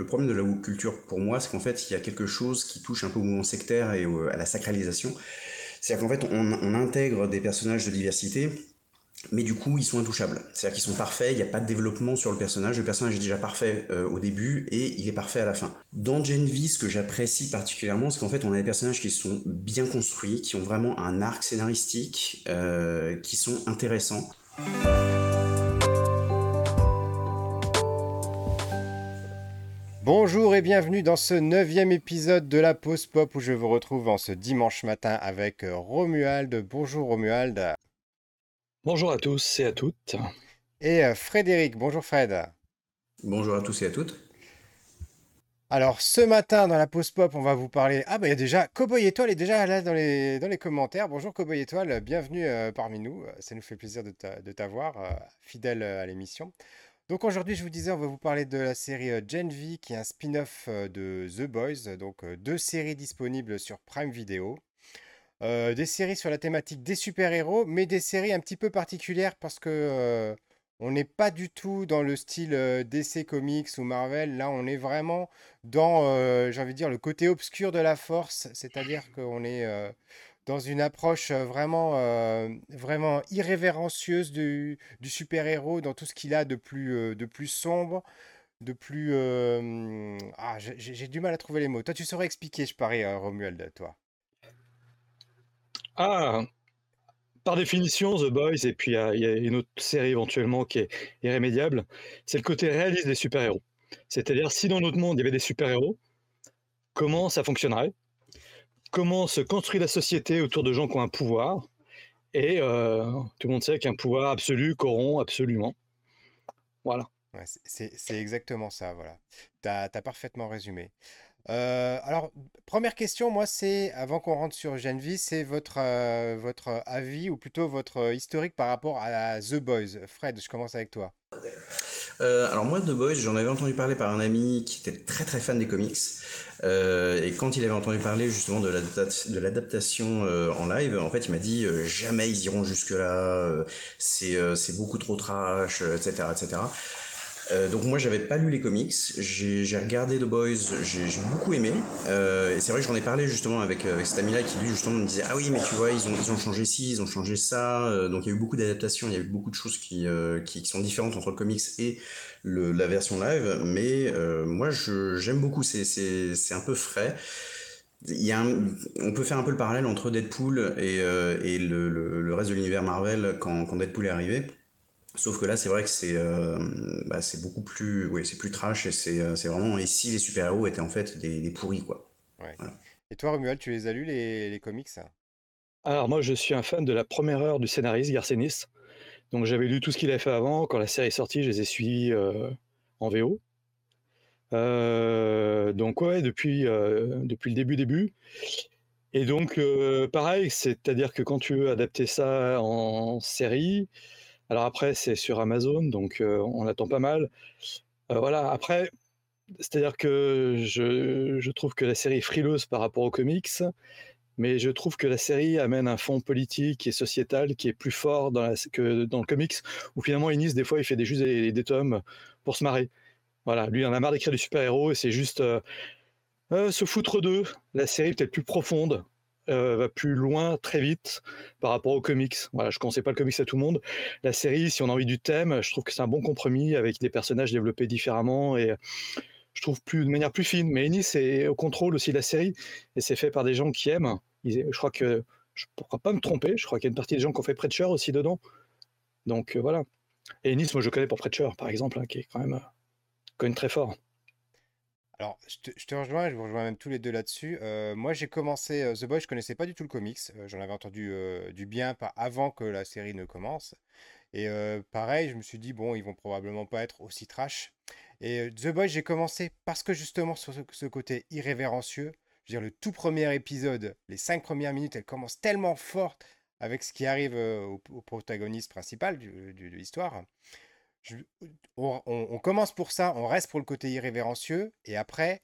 Le problème de la culture pour moi, c'est qu'en fait, il y a quelque chose qui touche un peu au mouvement sectaire et à la sacralisation. C'est-à-dire qu'en fait, on, on intègre des personnages de diversité mais du coup, ils sont intouchables. C'est-à-dire qu'ils sont parfaits, il n'y a pas de développement sur le personnage. Le personnage est déjà parfait euh, au début et il est parfait à la fin. Dans Gen V, ce que j'apprécie particulièrement, c'est qu'en fait, on a des personnages qui sont bien construits, qui ont vraiment un arc scénaristique, euh, qui sont intéressants. Bonjour et bienvenue dans ce neuvième épisode de la pause pop où je vous retrouve en ce dimanche matin avec Romuald. Bonjour Romuald. Bonjour à tous et à toutes. Et euh, Frédéric, bonjour Fred. Bonjour à tous et à toutes. Alors ce matin dans la pause pop, on va vous parler. Ah bah il y a déjà Cowboy Étoile est déjà là dans les, dans les commentaires. Bonjour Cowboy Étoile, bienvenue euh, parmi nous. Ça nous fait plaisir de t'avoir, euh, fidèle à l'émission. Donc aujourd'hui, je vous disais, on va vous parler de la série Gen V, qui est un spin-off de The Boys, donc deux séries disponibles sur Prime Video. Euh, des séries sur la thématique des super-héros, mais des séries un petit peu particulières parce que euh, on n'est pas du tout dans le style euh, DC Comics ou Marvel. Là, on est vraiment dans, j'ai envie de dire, le côté obscur de la force, c'est-à-dire qu'on est dans une approche vraiment, vraiment irrévérencieuse du, super-héros, dans tout ce qu'il a de plus, sombre, de plus... Ah, j'ai du mal à trouver les mots. Toi, tu saurais expliquer, je parie, Romuald, toi. Ah, par définition, The Boys, et puis il y, a une autre série éventuellement qui est irrémédiable, c'est le côté réaliste des super-héros. C'est-à-dire, si dans notre monde il y avait des super-héros, comment ça fonctionnerait? Comment se construit la société autour de gens qui ont un pouvoir Et euh, tout le monde sait qu'un pouvoir absolu corrompt absolument. Voilà. c'est exactement ça, voilà. Tu as, parfaitement résumé. Euh, alors, première question, moi, c'est, avant qu'on rentre sur Genvi, c'est votre, euh, votre avis, ou plutôt votre historique par rapport à The Boys. Fred, je commence avec toi. Euh, alors moi, The Boys, j'en avais entendu parler par un ami qui était très très fan des comics. et quand il avait entendu parler justement de l'adaptation en live, en fait, il m'a dit jamais ils iront jusque là, c'est beaucoup trop trash, etc., etc. Euh, donc moi j'avais pas lu les comics, j'ai regardé The Boys, j'ai beaucoup aimé. Euh, et c'est vrai que j'en ai parlé justement avec, euh, avec cet ami-là qui lui justement me disait ah oui mais tu vois ils ont ils ont changé ci, ils ont changé ça. donc il y a eu beaucoup d'adaptations, il y a eu beaucoup de choses qui, qui, sont différentes entre le comics et le, la version live. Mais moi j'aime beaucoup, c'est un peu frais. Il y a on peut faire un peu le parallèle entre Deadpool et, et le, le, le, reste de l'univers Marvel quand, quand Deadpool est arrivé. Sauf que là, c'est vrai que c'est euh, bah, c'est beaucoup plus, ouais, c'est plus trash et c'est euh, vraiment. Et si les super-héros étaient en fait des, pourris, quoi. Et toi, Romuald, tu les as lus les, les comics? Alors moi, je suis un fan de la première heure du scénariste Garcenis. Donc j'avais lu tout ce qu'il avait fait avant. Quand la série est sortie, je les ai suivis euh, en VO. donc ouais, depuis, depuis le début début. Et donc pareil, c'est-à-dire que quand tu veux adapter ça en série, alors après, c'est sur Amazon, donc on attend pas mal. voilà, après, c'est-à-dire que je, trouve que la série est frileuse par rapport aux comics, mais je trouve que la série amène un fond politique et sociétal qui est plus fort que dans le comics, où finalement Ennis, des fois, il fait des, juste des, tomes pour se marrer. Voilà, lui, il en a marre d'écrire des super-héros et c'est juste se foutre d'eux. La série peut-être plus profonde, euh, va plus loin très vite par rapport aux comics. Voilà, je ne conseille pas le comics à tout le monde. La série, si on a envie du thème, je trouve que c'est un bon compromis avec des personnages développés différemment et je trouve plus de manière plus fine. Mais Ennis est au contrôle aussi de la série et c'est fait par des gens qui aiment. Je crois que je ne pourrais pas me tromper. Je crois qu'il y a une partie des gens qui ont fait Preacher aussi dedans. Donc euh, voilà. Et Ennis, moi je connais pour Preacher par exemple, hein, qui est quand même, euh, quand même très fort. Alors, je te, rejoins, je vous rejoins même tous les deux là-dessus. Euh, moi, j'ai commencé euh, The Boys, je connaissais pas du tout le comics. Euh, j'en avais entendu du bien pas avant que la série ne commence. Et pareil, je me suis dit, bon, ils vont probablement pas être aussi trash. Et The Boys, j'ai commencé parce que justement, sur ce, côté irrévérencieux, je veux dire, le tout premier épisode, les cinq premières minutes, elles commencent tellement fortes avec ce qui arrive au, protagoniste principal de l'histoire on, commence pour ça, on reste pour le côté irrévérencieux, et après,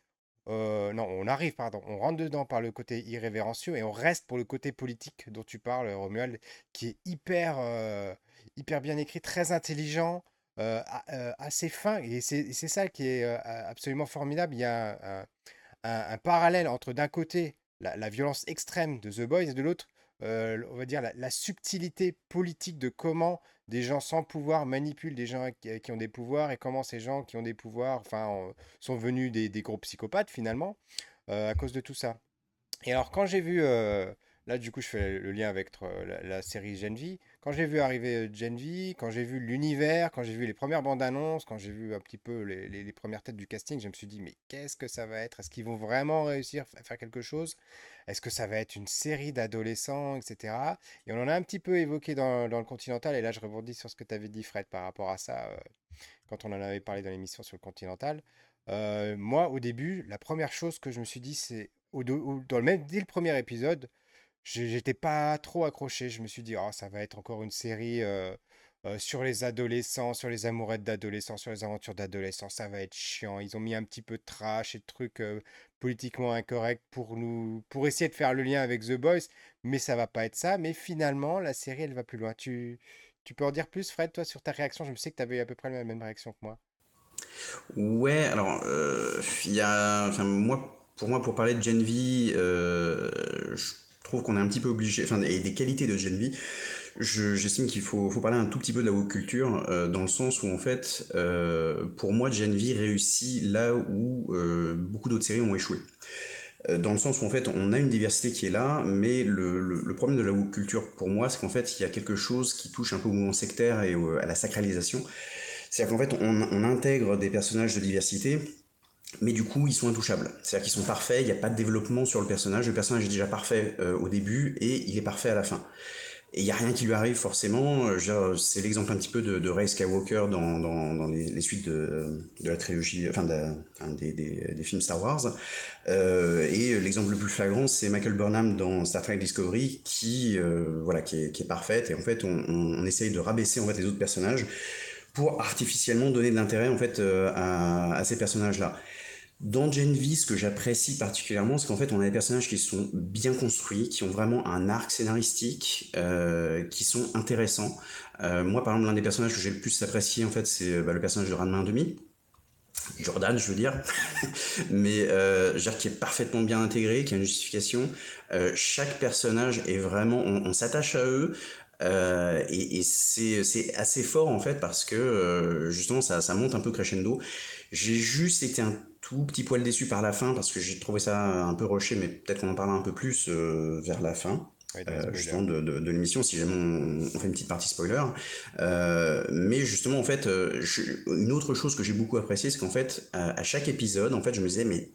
euh, non, on arrive, pardon, on rentre dedans par le côté irrévérencieux, et on reste pour le côté politique dont tu parles, Romuald, qui est hyper, euh, hyper bien écrit, très intelligent. assez fin. Et c'est ça qui est absolument formidable. Il y a un, parallèle entre d'un côté la, violence extrême de The Boys et de l'autre, on va dire, la, subtilité politique de comment des gens sans pouvoir manipulent des gens qui, ont des pouvoirs et comment ces gens qui ont des pouvoirs enfin, sont venus des, des gros psychopathes finalement à cause de tout ça. Et alors quand j'ai vu Là, du coup, je fais le lien avec la, série Gen V. Quand j'ai vu arriver Gen V, quand j'ai vu l'univers, quand j'ai vu les premières bandes annonces, quand j'ai vu un petit peu les, premières têtes du casting, je me suis dit, mais qu'est-ce que ça va être? Est-ce qu'ils vont vraiment réussir à faire quelque chose? Est-ce que ça va être une série d'adolescents, etc. Et on en a un petit peu évoqué dans, le Continental, et là, je rebondis sur ce que tu avais dit, Fred, par rapport à ça, euh, quand on en avait parlé dans l'émission sur le Continental. Euh, moi, au début, la première chose que je me suis dit, c'est, dans le même, dès le premier épisode, j'étais pas trop accroché. Je me suis dit, oh, ça va être encore une série euh, euh, sur les adolescents, sur les amourettes d'adolescents, sur les aventures d'adolescents. Ça va être chiant. Ils ont mis un petit peu de trash et de trucs euh, politiquement incorrects pour nous, pour essayer de faire le lien avec The Boys, mais ça va pas être ça. Mais finalement, la série, elle va plus loin. Tu, tu peux en dire plus, Fred, toi, sur ta réaction? Je me sais que tu avais à peu près la même réaction que moi. Ouais, alors, il y a, moi, pour moi, pour parler de Gen V, je trouve qu'on est un petit peu obligé, enfin, et des qualités de Gen j'estime qu'il faut, parler un tout petit peu de la woke culture, euh, dans le sens où, en fait, euh, pour moi, Gen réussit là où euh, beaucoup d'autres séries ont échoué. Dans le sens où, en fait, on a une diversité qui est là, mais le, problème de la woke culture, pour moi, c'est qu'en fait, il y a quelque chose qui touche un peu au mouvement sectaire et à la sacralisation. C'est-à-dire qu'en fait, on intègre des personnages de diversité, mais du coup ils sont intouchables. C'est-à-dire qu'ils sont parfaits, il n'y a pas de développement sur le personnage, le personnage est déjà parfait euh, au début et il est parfait à la fin. Et il n'y a rien qui lui arrive forcément, euh, c'est l'exemple un petit peu de, de Ray Skywalker dans, dans, les, suites de, de, la trilogie, enfin des, des, films Star Wars. Euh, et l'exemple le plus flagrant, c'est Michael Burnham dans Star Trek Discovery, qui, voilà, qui est, qui, est, parfaite. Et en fait, on, on, essaye de rabaisser en fait les autres personnages pour artificiellement donner de l'intérêt en fait à, à ces personnages-là. Dans Gen V, ce que j'apprécie particulièrement, c'est qu'en fait, on a des personnages qui sont bien construits, qui ont vraiment un arc scénaristique, euh, qui sont intéressants. Euh, moi, par exemple, l'un des personnages que j'ai le plus apprécié, en fait, c'est bah, le personnage de Ranma demi. Jordan, je veux dire, mais euh, dire qui est parfaitement bien intégré, qui a une justification. Euh, chaque personnage est vraiment, on s'attache à eux. Euh, et, et c'est assez fort en fait parce que euh, justement ça, ça monte un peu crescendo. J'ai juste été un tout petit poil déçu par la fin parce que j'ai trouvé ça un peu rushé, mais peut-être qu'on en parlera un peu plus euh, vers la fin. Justement de, de, de l'émission si jamais on, on, fait une petite partie spoiler mais justement en fait je, une autre chose que j'ai beaucoup apprécié c'est qu'en fait à, à, chaque épisode en fait je me disais mais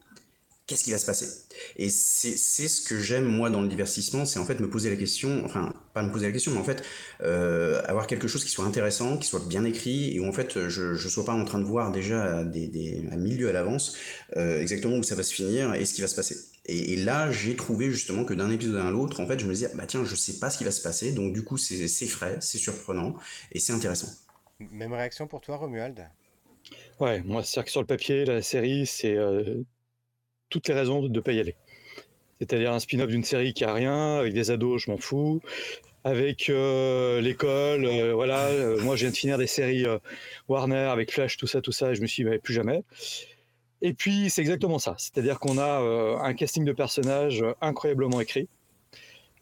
qu'est-ce qui va se passer? Et c'est ce que j'aime moi dans le divertissement, c'est en fait me poser la question, enfin pas me poser la question, mais en fait euh, avoir quelque chose qui soit intéressant, qui soit bien écrit, et où en fait je ne sois pas en train de voir déjà des, des, un milieu à l'avance euh, exactement où ça va se finir et ce qui va se passer. Et, et là j'ai trouvé justement que d'un épisode à l'autre, en fait je me disais, bah tiens, je sais pas ce qui va se passer, donc du coup c'est frais, c'est surprenant, et c'est intéressant. Même réaction pour toi Romuald? Ouais, moi c'est que sur le papier, la série, c'est... Euh toutes les raisons de ne pas y aller. C'est-à-dire un spin-off d'une série qui a rien, avec des ados, je m'en fous. Avec euh, l'école, euh, voilà. Euh, moi, je viens de finir des séries Warner avec Flash, tout ça, tout ça, et je me suis dit, bah, plus jamais. Et puis, c'est exactement ça. C'est-à-dire qu'on a un casting de personnages incroyablement écrit.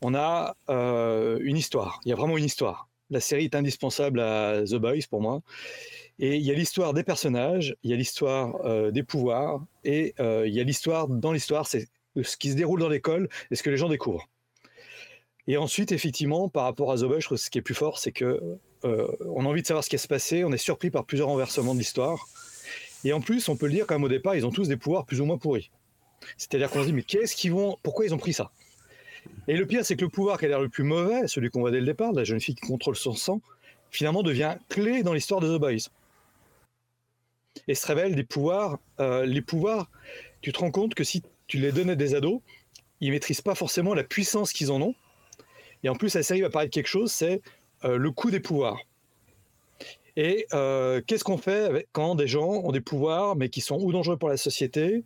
On a une histoire. Il y a vraiment une histoire. La série est indispensable à The Boys pour moi. Et il y a l'histoire des personnages, il y a l'histoire euh, des pouvoirs, et euh, il y a l'histoire dans l'histoire, c'est ce qui se déroule dans l'école et ce que les gens découvrent. Et ensuite, effectivement, par rapport à Boy, je que ce qui est plus fort, c'est que euh, on a envie de savoir ce qui se passer, on est surpris par plusieurs renversements de l'histoire. Et en plus, on peut le dire quand même au départ, ils ont tous des pouvoirs plus ou moins pourris. C'est-à-dire qu'on se dit, mais qu'est-ce qu'ils vont, pourquoi ils ont pris ça? Et le pire, c'est que le pouvoir qui a l'air le plus mauvais, celui qu'on voit dès le départ, la jeune fille qui contrôle son sang, finalement devient clé dans l'histoire de The Boys et se révèlent des pouvoirs. Euh, les pouvoirs, tu te rends compte que si tu les donnes à des ados, ils maîtrisent pas forcément la puissance qu'ils en ont. Et en plus, la série va parler de quelque chose, c'est euh, le coût des pouvoirs. Et euh, qu'est-ce qu'on fait quand des gens ont des pouvoirs, mais qui sont ou dangereux pour la société,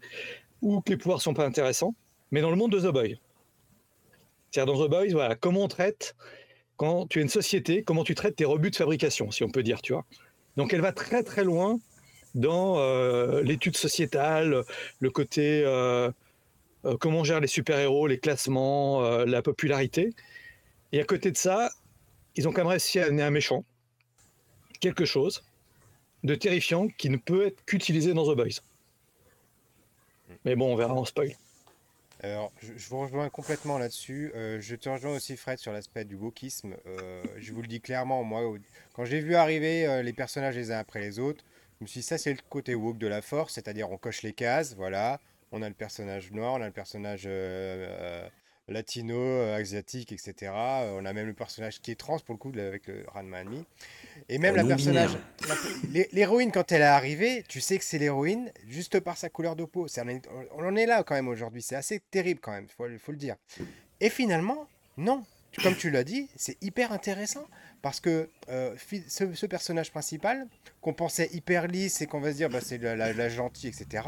ou que les pouvoirs sont pas intéressants, mais dans le monde de The Boy. C'est-à-dire dans The Boys, voilà, comment on traite, quand tu es une société, comment tu traites tes rebuts de fabrication, si on peut dire, tu vois. Donc elle va très très loin dans euh, l'étude sociétale, le côté euh, euh, comment on gère les super-héros, les classements, la popularité. Et à côté de ça, ils ont quand même réussi à amener un méchant, quelque chose de terrifiant qui ne peut être qu'utilisé dans The Boys. Mais bon, on verra en spoil. Alors, je, vous rejoins complètement là-dessus. je te rejoins aussi, Fred, sur l'aspect du wokisme. je vous le dis clairement, moi, quand j'ai vu arriver les personnages les uns après les autres, je me suis dit, ça, c'est le côté woke de la force, c'est-à-dire on coche les cases, voilà. On a le personnage noir, on a le personnage euh, euh, latino, euh, asiatique, etc. On a même le personnage qui est trans, pour le coup, avec le Ranma Et même la personnage. L'héroïne, quand elle est arrivée, tu sais que c'est l'héroïne juste par sa couleur de peau. On en est là quand même aujourd'hui. C'est assez terrible quand même, il faut le dire. Et finalement, non. Comme tu l'as dit, c'est hyper intéressant. Parce que euh, ce, personnage principal, qu'on pensait hyper lisse et qu'on va se dire bah, c'est la, gentille, etc.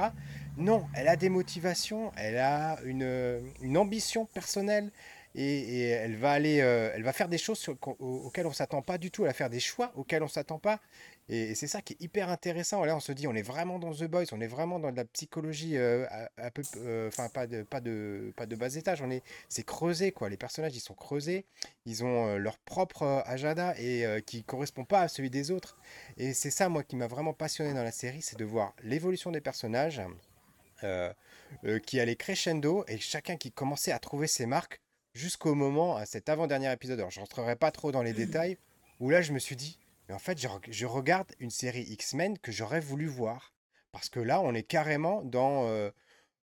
Non, elle a des motivations, elle a une, ambition personnelle et, elle va aller, euh, elle va faire des choses auxquelles on s'attend pas du tout, elle va faire des choix auxquels on s'attend pas. Et, c'est ça qui est hyper intéressant. Là, on se dit, on est vraiment dans The Boys, on est vraiment dans la psychologie, euh, peu, euh, enfin pas de, pas de, pas de bas étage. On est, c'est creusé quoi. Les personnages, ils sont creusés, ils ont euh, leur propre agenda et qui correspond pas à celui des autres. Et c'est ça, moi, qui m'a vraiment passionné dans la série, c'est de voir l'évolution des personnages. qui allait crescendo et chacun qui commençait à trouver ses marques jusqu'au moment, à cet avant-dernier épisode, alors je rentrerai pas trop dans les détails, où là je me suis dit, mais en fait, je, regarde une série X-Men que j'aurais voulu voir. Parce que là, on est carrément dans euh,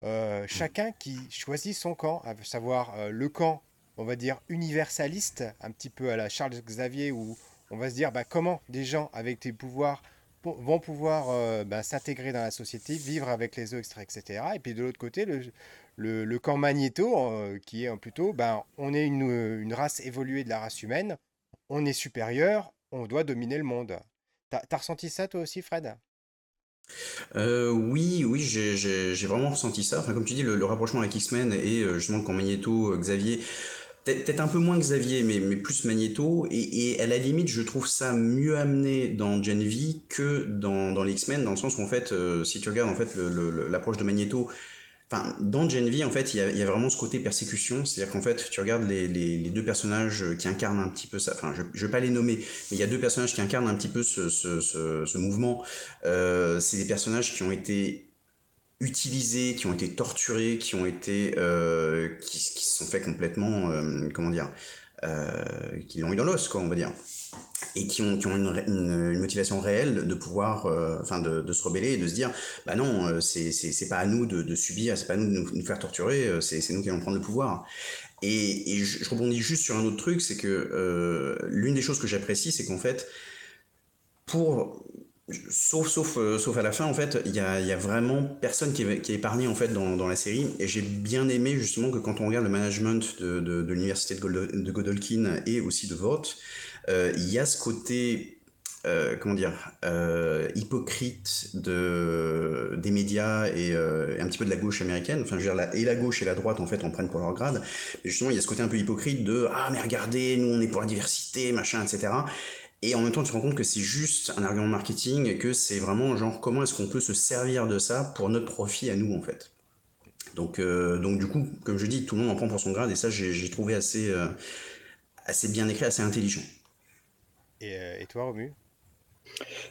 euh, chacun qui choisit son camp, à savoir euh, le camp, on va dire, universaliste, un petit peu à la Charles Xavier, où on va se dire bah, comment des gens avec des pouvoirs vont pouvoir bah, s'intégrer dans la société, vivre avec les autres, etc. Et puis de l'autre côté, le, le, camp Magneto, qui est plutôt, ben, on est une, une race évoluée de la race humaine, on est supérieur, on doit dominer le monde. T'as as ressenti ça toi aussi, Fred? Euh, oui, oui, j'ai vraiment ressenti ça. Comme tu dis, le, rapprochement avec X-Men et euh, justement quand Magneto, euh, Xavier, peut-être un peu moins Xavier, mais, mais plus Magneto. Et, et, à la limite, je trouve ça mieux amené dans Gen V que dans, dans les X-Men, dans le sens où en fait, si tu regardes en fait l'approche de Magneto, Dans Gen en fait, il y a, vraiment ce côté persécution. C'est-à-dire qu'en fait, tu regardes les, deux personnages qui incarnent un petit peu ça. Enfin, je ne vais pas les nommer, mais il y a deux personnages qui incarnent un petit peu ce, mouvement. Euh, c'est des personnages qui ont été utilisés, qui ont été torturés, qui ont été, euh, qui, se sont fait complètement, euh, comment dire, qui l'ont eu dans l'os, quoi, on va dire et qui ont, une, motivation réelle de pouvoir, euh, enfin de, se rebeller et de se dire, bah non, euh, c'est c'est pas à nous de, de subir, c'est pas à nous de nous, faire torturer, euh, c'est nous qui allons prendre le pouvoir. Et, je, rebondis juste sur un autre truc, c'est que l'une des choses que j'apprécie, c'est qu'en fait, pour sauf sauf sauf à la fin en fait il y a, y a vraiment personne qui est, épargné en fait dans, dans la série et j'ai bien aimé justement que quand on regarde le management de, l'université de, Godolkin et aussi de euh, il y a ce côté euh, comment dire, euh, hypocrite de, des médias et, un petit peu de la gauche américaine. Enfin, je veux dire, et la gauche et la droite, en fait, en prennent pour leur grade. Mais justement, il y a ce côté un peu hypocrite de Ah, mais regardez, nous, on est pour la diversité, machin, etc. Et en même temps, tu te rends compte que c'est juste un argument marketing et que c'est vraiment genre comment est-ce qu'on peut se servir de ça pour notre profit à nous, en fait. Donc, donc du coup, comme je dis, tout le monde en prend pour son grade et ça, j'ai trouvé assez, assez bien écrit, assez intelligent. Euh, et, toi, Romu?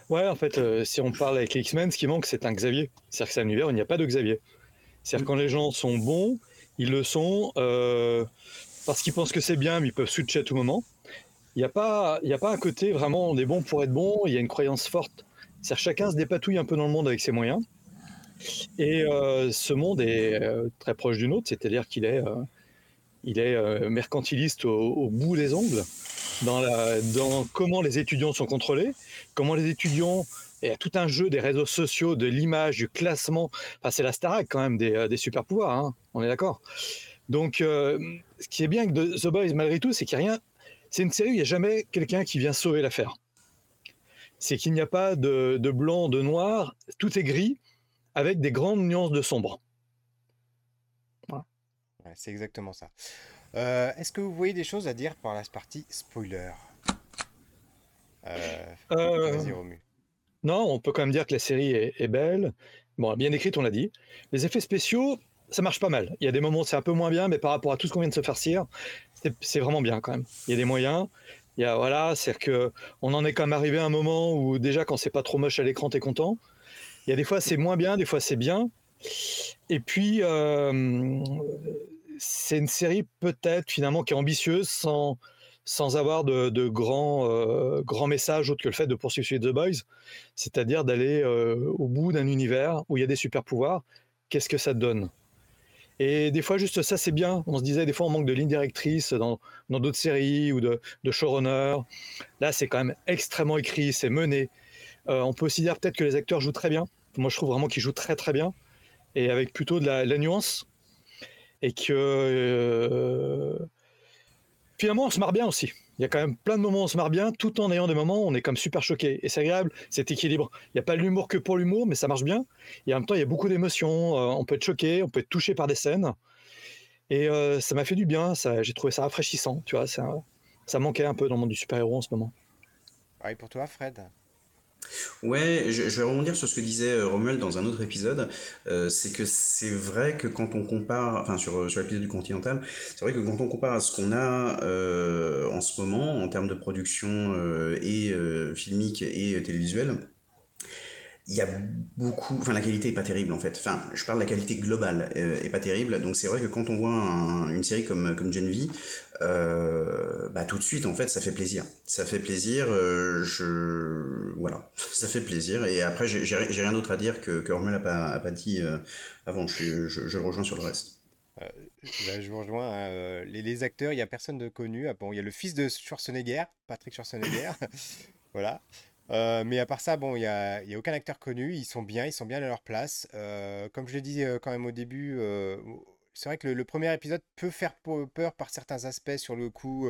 Ouais, en fait, euh, si on parle avec les X-Men, ce qui manque, c'est un Xavier. C'est-à-dire que c'est un univers où il n'y a pas de Xavier. C'est-à-dire quand les gens sont bons, ils le sont euh, parce qu'ils pensent que c'est bien, mais ils peuvent switcher à tout moment. Il n'y a, pas, a pas un côté vraiment on est bon pour être bon, il y a une croyance forte. C'est-à-dire chacun se dépatouille un peu dans le monde avec ses moyens. Et ce monde est très proche du nôtre, c'est-à-dire qu'il est, il est, mercantiliste au, bout des ongles dans, comment les étudiants sont contrôlés, comment les étudiants il y a tout un jeu des réseaux sociaux, de l'image, du classement. Enfin, c'est la Starac quand même des, euh, des super pouvoirs, hein, on est d'accord. Donc, euh, ce qui est bien avec The Boys, malgré tout, c'est qu'il n'y a rien. C'est une série où il n'y a jamais quelqu'un qui vient sauver l'affaire. C'est qu'il n'y a pas de, blanc, de noir, tout est gris, avec des grandes nuances de sombre. c'est exactement ça. Euh, est-ce que vous voyez des choses à dire par la partie spoiler? Euh, euh, Vas-y, Romu. Non, on peut quand même dire que la série est, belle. Bon, bien écrite, on l'a dit. Les effets spéciaux, ça marche pas mal. Il y a des moments où c'est un peu moins bien, mais par rapport à tout ce qu'on vient de se faire cire, c'est vraiment bien quand même. Il y a des moyens. Il y a, voilà, c'est que on en est quand même arrivé à un moment où déjà quand c'est pas trop moche à l'écran, t'es content. Il y a des fois c'est moins bien, des fois c'est bien. Et puis euh, c'est une série peut-être finalement qui est ambitieuse sans sans avoir de, grands, euh, grands messages autres que le fait de poursuivre The Boys, c'est-à-dire d'aller euh, au bout d'un univers où il y a des super pouvoirs. Qu'est-ce que ça donne? Et des fois, juste ça, c'est bien. On se disait, des fois, on manque de ligne directrice dans d'autres séries ou de, de showrunner. Là, c'est quand même extrêmement écrit, c'est mené. Euh, on peut aussi dire peut-être que les acteurs jouent très bien. Moi, je trouve vraiment qu'ils jouent très, très bien. Et avec plutôt de la, nuance. Et que euh, finalement, on se marre bien aussi il y a quand même plein de moments où on se marre bien, tout en ayant des moments où on est comme super choqué. Et c'est agréable, c'est équilibre. Il n'y a pas l'humour que pour l'humour, mais ça marche bien. Et en même temps, il y a beaucoup d'émotions. Euh, on peut être choqué, on peut être touché par des scènes. Et euh, ça m'a fait du bien. J'ai trouvé ça rafraîchissant. Tu vois, ça, ça manquait un peu dans le monde du super-héros en ce moment. Pareil pour toi, Fred? Ouais, je, vais rebondir sur ce que disait euh, Romuald dans un autre épisode. Euh, c'est que c'est vrai que quand on compare, enfin sur, sur l'épisode du Continental, c'est vrai que quand on compare à ce qu'on a euh, en ce moment en termes de production et filmique et télévisuelle, il y a beaucoup, enfin la qualité est pas terrible en fait. Enfin, je parle de la qualité globale euh, est pas terrible. Donc c'est vrai que quand on voit une série comme comme Gen euh, bah tout de suite en fait ça fait plaisir. Ça fait plaisir. Euh, je voilà, ça fait plaisir. Et après j'ai rien d'autre à dire que que Hormel a pas dit avant. Je, rejoins sur le reste. je vous rejoins. Hein, les, acteurs, il y a personne de connu. Ah, il y a le fils de Schwarzenegger, Patrick Schwarzenegger. voilà. Euh, mais à part ça, bon, il n'y a, a aucun acteur connu. Ils sont bien, ils sont bien à leur place. Euh, comme je l'ai dit euh, quand même au début, c'est vrai que le, premier épisode peut faire peur par certains aspects sur le coup,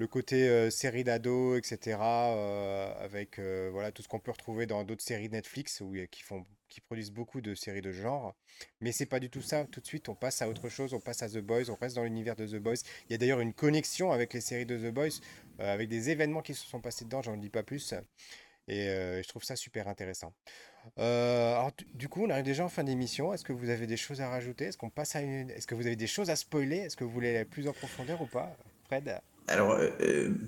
le côté série d'ado, etc. avec voilà tout ce qu'on peut retrouver dans d'autres séries Netflix où, qui font, qui produisent beaucoup de séries de genre. Mais c'est pas du tout ça. Tout de suite, on passe à autre chose. On passe à The Boys. On reste dans l'univers de The Boys. Il y a d'ailleurs une connexion avec les séries de The Boys euh, avec des événements qui se sont passés dedans, j'en dis pas plus. Et euh, je trouve ça super intéressant. Euh, alors, du coup, on arrive déjà en fin d'émission. Est-ce que vous avez des choses à rajouter? Est-ce qu'on passe à une... Est-ce que vous avez des choses à spoiler? Est-ce que vous voulez aller plus en profondeur ou pas, Fred? Alors,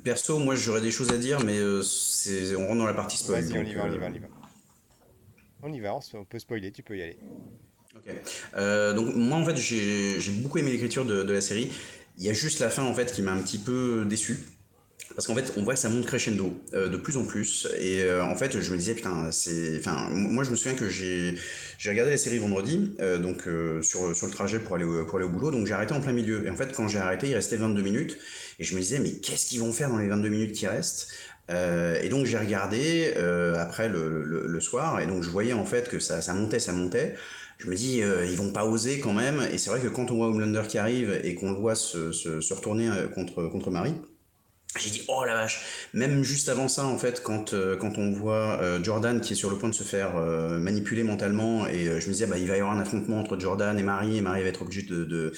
perso, moi, j'aurais des choses à dire, mais c'est... on rentre dans la partie spoil. Vas-y, on y va, on y va, on y va. On y va, on peut spoiler, tu peux y aller. Ok. donc, moi, en fait, j'ai, beaucoup aimé l'écriture de, de la série. Il y a juste la fin, en fait, qui m'a un petit peu déçu. Parce qu'en fait, on voit que ça monte crescendo euh, de plus en plus. Et euh, en fait, je me disais, putain, c'est. Enfin, moi, je me souviens que j'ai regardé la série vendredi, euh, donc sur, sur le trajet pour aller, au, pour aller au boulot. Donc j'ai arrêté en plein milieu. Et en fait, quand j'ai arrêté, il restait 22 minutes. Et je me disais, mais qu'est-ce qu'ils vont faire dans les 22 minutes qui restent? Et donc j'ai regardé après le, le, soir. Et donc je voyais en fait que ça, ça montait, ça montait je me dis ils vont pas oser quand même et c'est vrai que quand on voit Homelander qui arrive et qu'on le voit se, se, se retourner contre contre Marie j'ai dit oh la vache. Même juste avant ça en fait quand euh, quand on voit euh, Jordan qui est sur le point de se faire euh, manipuler mentalement et je me disais bah il va y avoir un affrontement entre Jordan et Marie et Marie va être obligée de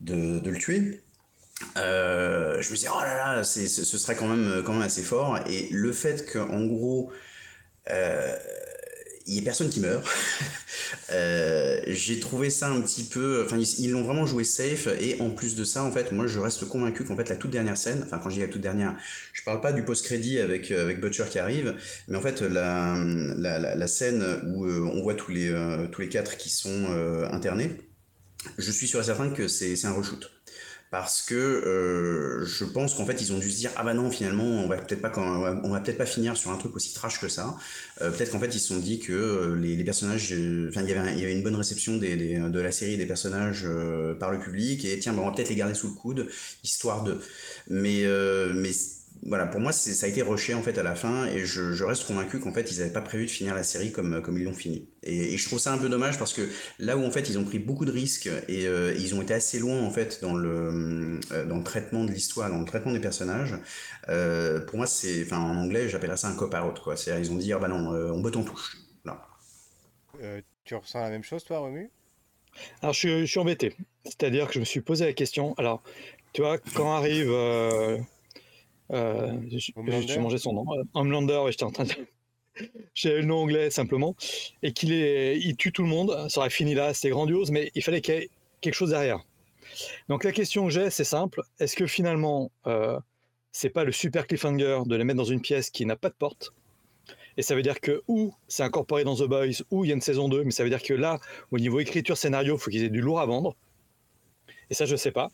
de, le tuer. Je me disais oh là là ce serait quand même quand même assez fort. Et le fait qu'en gros il y ait personne qui meurt. euh, j'ai trouvé ça un petit peu, enfin ils l'ont vraiment joué safe et en plus de ça en fait moi je reste convaincu qu'en fait la toute dernière scène, enfin quand je dis la toute dernière, je parle pas du post crédit avec euh, avec Butcher qui arrive, mais en fait la la, scène où euh, on voit tous les tous les quatre qui sont internés, je suis sûr et certain que c'est un reshoot parce que euh, je pense qu'en fait ils ont dû se dire ah bah non finalement on va peut-être pas on va peut-être pas finir sur un truc aussi trash que ça. Euh, peut-être qu'en fait ils se sont dit que euh, les, personnages enfin il y avait une bonne réception de la série des personnages par le public. Et tiens bah, on va peut-être les garder sous le coude histoire de. Mais mais voilà, pour moi, ça a été rushé en fait à la fin, et je, reste convaincu qu'en fait, ils n'avaient pas prévu de finir la série comme, comme ils l'ont fini. Et, je trouve ça un peu dommage parce que là où en fait ils ont pris beaucoup de risques et euh, ils ont été assez loin en fait dans le euh, dans le traitement de l'histoire, dans le traitement des personnages. Euh, pour moi, c'est, enfin en anglais, j'appellerais ça un cop out quoi. C'est-à-dire ils ont dit ah bah non, on botte en touche. Là. tu ressens la même chose toi, Romu? Alors je suis, je suis embêté. C'est-à-dire que je me suis posé la question. Alors, tu vois, quand arrive euh, j'ai mangé son nom. Homelander, j'étais en train de. j'ai le nom anglais simplement, et qu'il il tue tout le monde, ça aurait fini là, c'était grandiose, mais il fallait qu'il y ait quelque chose derrière. Donc la question que j'ai, c'est simple, est-ce que finalement, euh, c'est pas le super cliffhanger de les mettre dans une pièce qui n'a pas de porte? Et ça veut dire que ou c'est incorporé dans The Boys, ou il y a une saison 2, mais ça veut dire que là, au niveau écriture, scénario, il faut qu'ils aient du lourd à vendre. Et ça, je sais pas.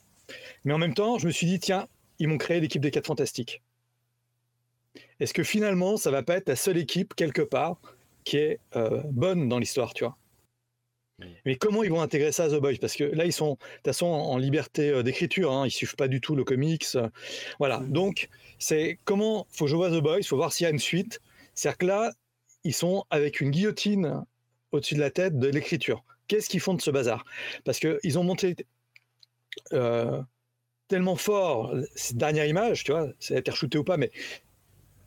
Mais en même temps, je me suis dit, tiens, ils m'ont créé l'équipe des 4 Fantastiques. Est-ce que finalement, ça va pas être la seule équipe, quelque part, qui est euh, bonne dans l'histoire, tu vois? Mais comment ils vont intégrer ça à The Boys? Parce que là, ils sont de toute façon en liberté euh, d'écriture, hein, ils suivent pas du tout le comics. Euh, voilà, donc c'est comment faut que je vois The Boys, il faut voir s'il y a une suite. C'est-à-dire que là, ils sont avec une guillotine au-dessus de la tête de l'écriture. Qu'est-ce qu'ils font de ce bazar? Parce qu'ils ont monté euh, tellement fort cette dernière image, tu vois, c'est été shooté ou pas, mais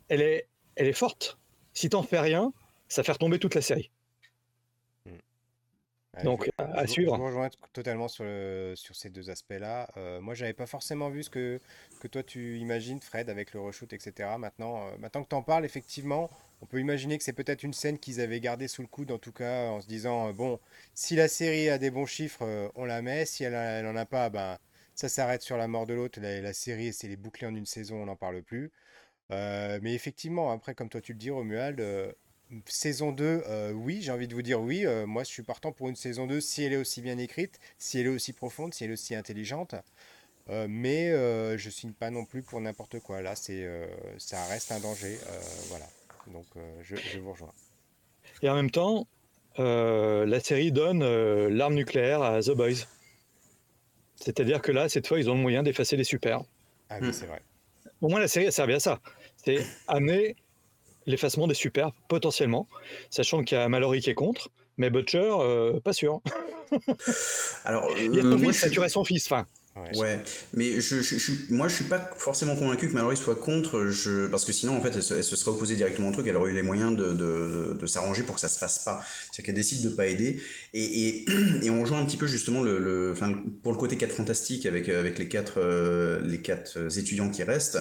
elle est, elle est forte. Si t'en fais rien, ça fait retomber toute la série. Donc, à suivre. Je rejoins totalement sur, sur ces deux aspects-là. Euh, moi, j'avais pas forcément vu ce que, que toi tu imagines, Fred, avec le reshoot, etc. Maintenant, euh, maintenant que tu en parles, effectivement, on peut imaginer que c'est peut-être une scène qu'ils avaient gardée sous le coude, en tout cas, en se disant, euh, bon, si la série a des bons chiffres, euh, on la met. Si elle, n'en a pas, ben, ça s'arrête sur la mort de l'autre. La, série, c'est les bouclés en une saison, on n'en parle plus. mais effectivement, après, comme toi tu le dis, Romuald, Saison 2, euh, oui, j'ai envie de vous dire oui. Euh, moi, je suis partant pour une saison 2 si elle est aussi bien écrite, si elle est aussi profonde, si elle est aussi intelligente. Euh, mais je signe pas non plus pour n'importe quoi. Là, c'est, ça reste un danger. voilà. Donc, je, vous rejoins. Et en même temps, la série donne l'arme nucléaire à The Boys. C'est-à-dire que là, cette fois, ils ont le moyen d'effacer les super. Ah oui, c'est vrai. Au moins, la série a servi à ça. C'est amener l'effacement des super, potentiellement, sachant qu'il y a Mallory qui est contre, mais Butcher, euh, pas sûr. Alors, il y a euh, saturer son fils, enfin. Ouais, mais je, je, moi je suis pas forcément convaincu que Mallory soit contre, je, parce que sinon en fait elle se, serait opposée directement au truc, elle aurait eu les moyens de, de, de, s'arranger pour que ça se fasse pas. C'est qu'elle décide de pas aider, et, et, et, on rejoint un petit peu justement le, le enfin, pour le côté 4 fantastique avec, avec les quatre, euh, les quatre étudiants qui restent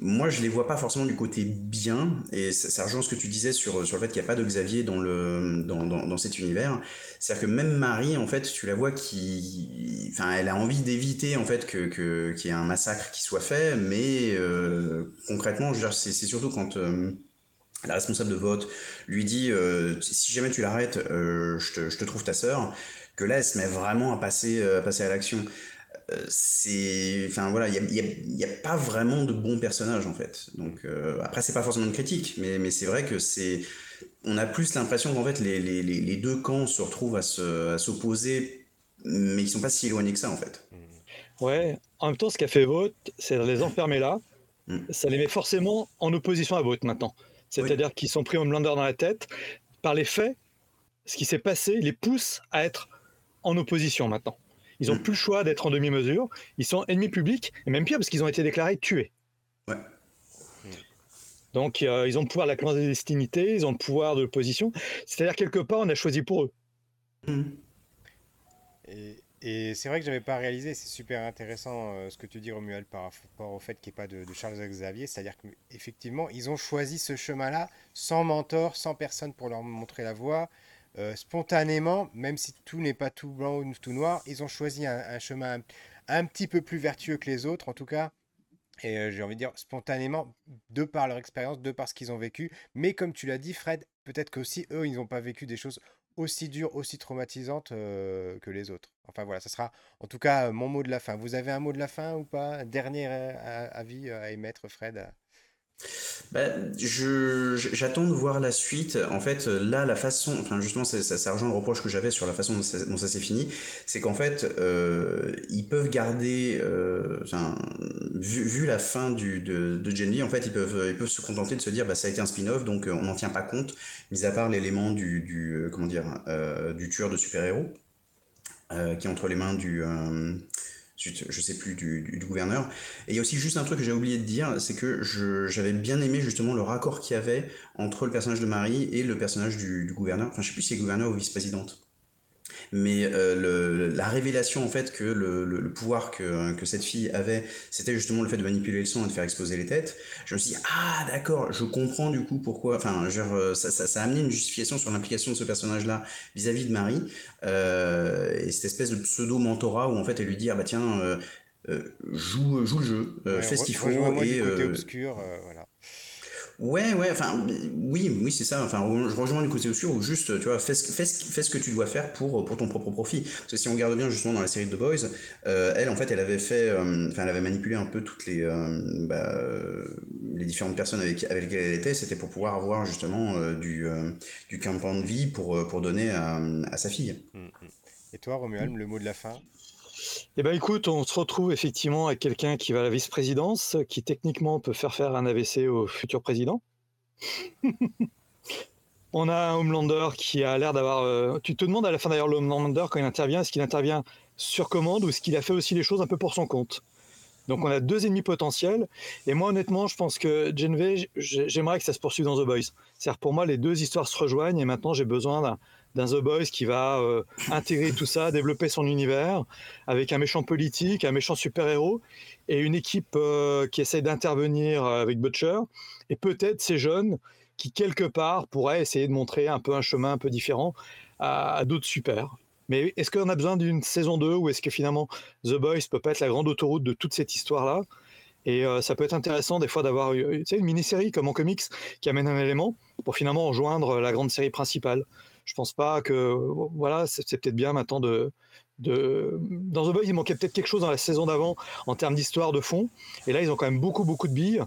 moi, je les vois pas forcément du côté bien, et ça, rejoint ce que tu disais sur, sur le fait qu'il n'y a pas de Xavier dans, le, dans, dans, cet univers. C'est-à-dire que même Marie, en fait, tu la vois qui, enfin, elle a envie d'éviter en fait que qu'il y ait un massacre qui soit fait, mais euh, concrètement, c'est surtout quand euh, la responsable de vote lui dit euh, si jamais tu l'arrêtes, je te, je, te, trouve ta sœur, que là, elle se met vraiment à passer, à passer à l'action. Euh, c'est enfin voilà il n'y a, pas vraiment de bons personnages en fait. Donc euh, après c'est pas forcément une critique mais, mais c'est vrai que c'est on a plus l'impression qu'en fait les, les, les, deux camps se retrouvent à s'opposer mais ils sont pas si éloignés que ça en fait. Ouais. En même temps ce qu'a fait Vote c'est de les enfermer là. Mm. ça les met forcément en opposition à Vote maintenant. C'est-à-dire qu'ils sont pris en blunder dans la tête. Par les faits ce qui s'est passé les pousse à être en opposition maintenant ils n'ont mm. plus le choix d'être en demi-mesure. Ils sont ennemis publics, et même pire parce qu'ils ont été déclarés tués. Ouais. Donc euh, ils ont le pouvoir de la clandestinité, ils ont le pouvoir de l'opposition. C'est-à-dire quelque part, on a choisi pour eux. Mm. Et, c'est vrai que j'avais pas réalisé, c'est super intéressant euh, ce que tu dis Romuald par rapport au fait qu'il n'y ait pas de, de Charles Xavier, c'est-à-dire qu'effectivement, ils ont choisi ce chemin-là sans mentor, sans personne pour leur montrer la voie. Euh, spontanément, même si tout n'est pas tout blanc ou tout noir, ils ont choisi un, chemin un, petit peu plus vertueux que les autres, en tout cas. Et euh, j'ai envie de dire spontanément, de par leur expérience, de par ce qu'ils ont vécu. Mais comme tu l'as dit, Fred, peut-être qu'aussi eux, ils n'ont pas vécu des choses aussi dures, aussi traumatisantes euh, que les autres. Enfin voilà, ça sera en tout cas mon mot de la fin. Vous avez un mot de la fin ou pas? Dernier avis à émettre, Fred je, j'attends de voir la suite. En fait, là, la façon, enfin justement, ça, ça, rejoint le reproche que j'avais sur la façon dont ça, s'est fini, c'est qu'en fait, euh, ils peuvent garder, euh, vu, la fin du, de, de Gen en fait, ils peuvent, ils peuvent se contenter de se dire, bah, ça a été un spin-off, donc euh, on n'en tient pas compte, mis à part l'élément du comment dire, du tueur de super-héros, qui est entre les mains du je sais plus, du, gouverneur. Et il y a aussi juste un truc que j'ai oublié de dire, c'est que j'avais bien aimé justement le raccord qu'il y avait entre le personnage de Marie et le personnage du, gouverneur. Enfin, je sais plus si c'est gouverneur ou vice-présidente. Mais euh, la révélation en fait que le, pouvoir que, que, cette fille avait, c'était justement le fait de manipuler le son et de faire exploser les têtes. Je me suis dit ah d'accord, je comprends du coup pourquoi. Enfin, genre, euh, ça, ça, a amené une justification sur l'implication de ce personnage-là vis-à-vis de Marie euh, et cette espèce de pseudo mentorat où en fait elle lui dit ah bah tiens joue joue le jeu, fais ce qu'il faut et côté obscur, voilà. Ouais, ouais, enfin, oui, oui, c'est ça. Enfin, je rejoins du côté obscur où juste, tu vois, fais ce, fais, ce, que tu dois faire pour, pour ton propre profit. Parce que si on regarde bien justement dans la série The Boys, euh, elle, en fait, elle avait fait, euh, elle avait manipulé un peu toutes les, euh, bah, les différentes personnes avec, avec lesquelles elle était. C'était pour pouvoir avoir justement du, du de vie pour, pour donner à, à sa fille. Mm, mm. Et toi, Romuald, le mot de la fin? Eh ben écoute, on se retrouve effectivement avec quelqu'un qui va à la vice-présidence, qui techniquement peut faire faire un AVC au futur président. on a un Homelander qui a l'air d'avoir. Euh, tu te demandes à la fin d'ailleurs, le Homelander, quand il intervient, est-ce qu'il intervient sur commande ou est-ce qu'il a fait aussi les choses un peu pour son compte? Donc on a deux ennemis potentiels. Et moi, honnêtement, je pense que Genve, j'aimerais que ça se poursuive dans The Boys. C'est-à-dire pour moi, les deux histoires se rejoignent et maintenant j'ai besoin d'un The Boys qui va euh, intégrer tout ça, développer son univers avec un méchant politique, un méchant super-héros et une équipe euh, qui essaie d'intervenir avec Butcher. Et peut-être ces jeunes qui quelque part pourraient essayer de montrer un peu un chemin un peu différent à, d'autres super. Mais est-ce qu'on a besoin d'une saison 2 ou est-ce que finalement The Boys peut pas être la grande autoroute de toute cette histoire-là? Et euh, ça peut être intéressant des fois d'avoir une mini-série comme en comics qui amène un élément pour finalement rejoindre la grande série principale je pense pas que voilà, c'est peut-être bien maintenant de, dans The Boys, il manquait peut-être quelque chose dans la saison d'avant en termes d'histoire de fond, et là ils ont quand même beaucoup beaucoup de billes.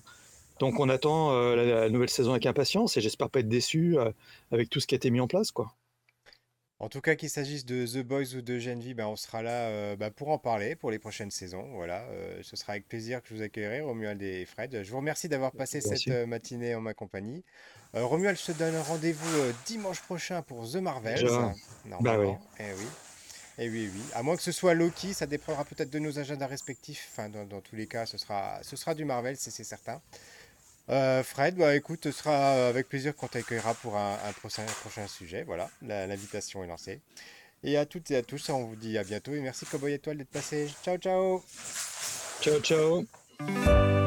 Donc on attend euh, la, nouvelle saison avec impatience et j'espère pas être déçu euh, avec tout ce qui a été mis en place quoi. En tout cas, qu'il s'agisse de The Boys ou de Genevieve, ben, on sera là euh, ben, pour en parler pour les prochaines saisons. Voilà, ce sera avec plaisir que je vous accueillerai, Romuald et Fred. Je vous remercie d'avoir passé cette matinée en ma compagnie. Euh, Romuald, je te donne rendez-vous euh, dimanche prochain pour The Marvels. Bah oui. Eh oui. Eh oui, oui. À moins que ce soit Loki, ça dépendra peut-être de nos agendas respectifs. Enfin, dans, tous les cas, ce sera, ce sera du Marvel, c'est certain. Euh, Fred, bah écoute, ce sera avec plaisir qu'on t'accueillera pour un, prochain, prochain, sujet. Voilà, l'invitation est lancée. Et à toutes et à tous, on vous dit à bientôt et merci Cowboy Étoile d'être passé. Ciao, ciao. Ciao, ciao.